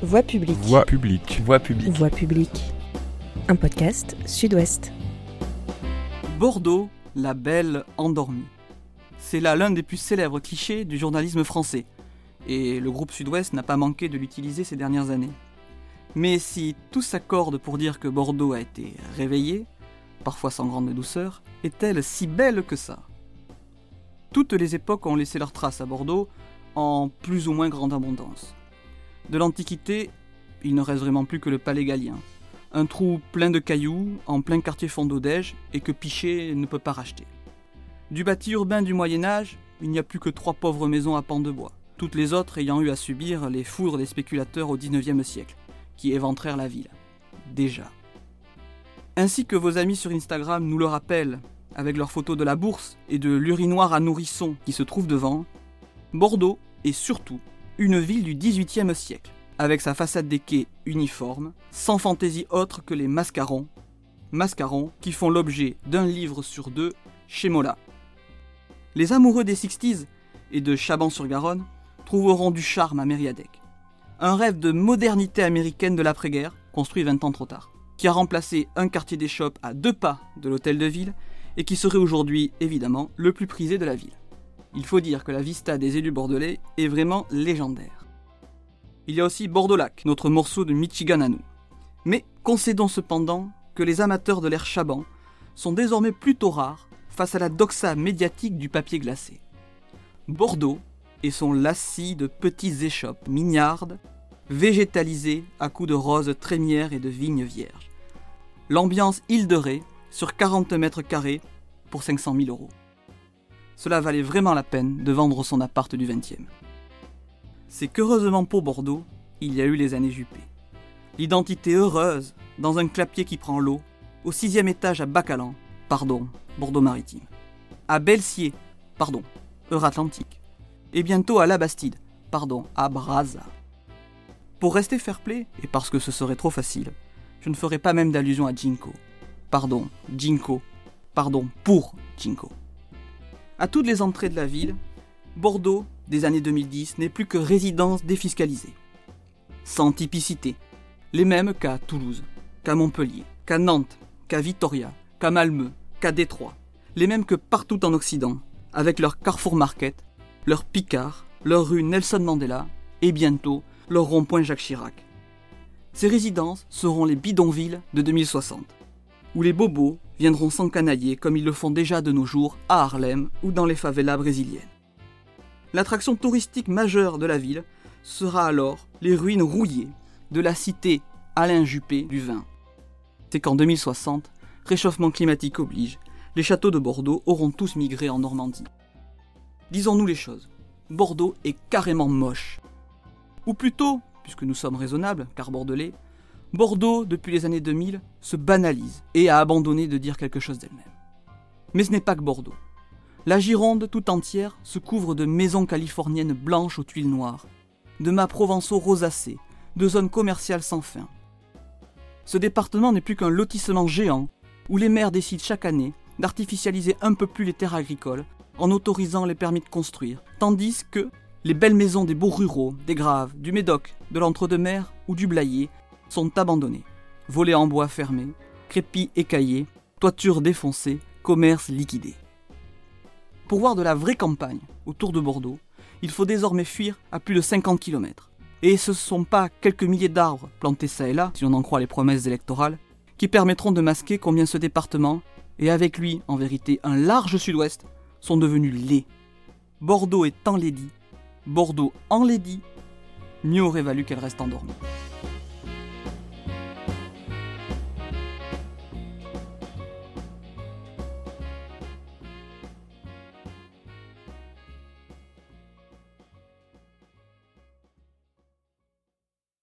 Voix publique. Voix publique. Voix publique. Voix publique. Un podcast Sud-Ouest. Bordeaux, la belle endormie. C'est là l'un des plus célèbres clichés du journalisme français, et le groupe Sud-Ouest n'a pas manqué de l'utiliser ces dernières années. Mais si tous s'accordent pour dire que Bordeaux a été réveillée, parfois sans grande douceur, est-elle si belle que ça? Toutes les époques ont laissé leurs traces à Bordeaux, en plus ou moins grande abondance. De l'Antiquité, il ne reste vraiment plus que le palais gallien. Un trou plein de cailloux, en plein quartier Fondodège, et que Pichet ne peut pas racheter. Du bâti urbain du Moyen Âge, il n'y a plus que trois pauvres maisons à pans de bois, toutes les autres ayant eu à subir les foudres des spéculateurs au XIXe siècle, qui éventrèrent la ville. Déjà. Ainsi que vos amis sur Instagram nous le rappellent, avec leurs photos de la bourse et de l'urinoir à nourrissons qui se trouve devant, Bordeaux est surtout une ville du XVIIIe siècle, avec sa façade des quais uniforme, sans fantaisie autre que les mascarons, mascarons qui font l'objet d'un livre sur deux chez Mola. Les amoureux des Sixties et de Chaban-sur-Garonne trouveront du charme à Mériadec. Un rêve de modernité américaine de l'après-guerre, construit 20 ans trop tard, qui a remplacé un quartier des shops à deux pas de l'hôtel de ville et qui serait aujourd'hui évidemment le plus prisé de la ville. Il faut dire que la vista des élus bordelais est vraiment légendaire. Il y a aussi Bordeaux-Lac, notre morceau de Michigan à nous. Mais concédons cependant que les amateurs de l'air chaban sont désormais plutôt rares face à la doxa médiatique du papier glacé. Bordeaux et son lacis de petites échoppes mignardes, végétalisées à coups de roses trémières et de vignes vierges. L'ambiance île de Ré sur 40 mètres carrés pour 500 000 euros. Cela valait vraiment la peine de vendre son appart du 20e. C'est qu'heureusement pour Bordeaux, il y a eu les années Juppé. L'identité heureuse dans un clapier qui prend l'eau, au sixième étage à Bacalan, pardon, Bordeaux-Maritime. À Belsier, pardon, Euratlantique. Et bientôt à La Bastide, pardon, à Brazza. Pour rester fair-play, et parce que ce serait trop facile, je ne ferai pas même d'allusion à Jinko. Pardon, Jinko. Pardon, pour Jinko. À toutes les entrées de la ville, Bordeaux, des années 2010, n'est plus que résidence défiscalisée. Sans typicité. Les mêmes qu'à Toulouse, qu'à Montpellier, qu'à Nantes, qu'à Vitoria, qu'à Malmö, qu'à Détroit. Les mêmes que partout en Occident, avec leur Carrefour Market, leur Picard, leur rue Nelson Mandela et bientôt leur rond-point Jacques Chirac. Ces résidences seront les bidonvilles de 2060, où les bobos viendront s'encanailler comme ils le font déjà de nos jours à Harlem ou dans les favelas brésiliennes. L'attraction touristique majeure de la ville sera alors les ruines rouillées de la cité Alain Juppé du vin. C'est qu'en 2060, réchauffement climatique oblige, les châteaux de Bordeaux auront tous migré en Normandie. Disons-nous les choses, Bordeaux est carrément moche. Ou plutôt, puisque nous sommes raisonnables, car bordelais, Bordeaux, depuis les années 2000, se banalise et a abandonné de dire quelque chose d'elle-même. Mais ce n'est pas que Bordeaux. La Gironde tout entière se couvre de maisons californiennes blanches aux tuiles noires, de mâts provençaux rosacés, de zones commerciales sans fin. Ce département n'est plus qu'un lotissement géant où les maires décident chaque année d'artificialiser un peu plus les terres agricoles en autorisant les permis de construire, tandis que les belles maisons des beaux ruraux, des Graves, du Médoc, de l'Entre-deux-Mers ou du Blayais sont abandonnées. Volets en bois fermés, crépis écaillés, toitures défoncées, commerces liquidés. Pour voir de la vraie campagne autour de Bordeaux, il faut désormais fuir à plus de 50 km. Et ce ne sont pas quelques milliers d'arbres plantés ça et là, si on en croit les promesses électorales, qui permettront de masquer combien ce département, et avec lui en vérité un large sud-ouest, sont devenus laids. Bordeaux est enlaidi, Bordeaux enlaidi, mieux aurait valu qu'elle reste endormie.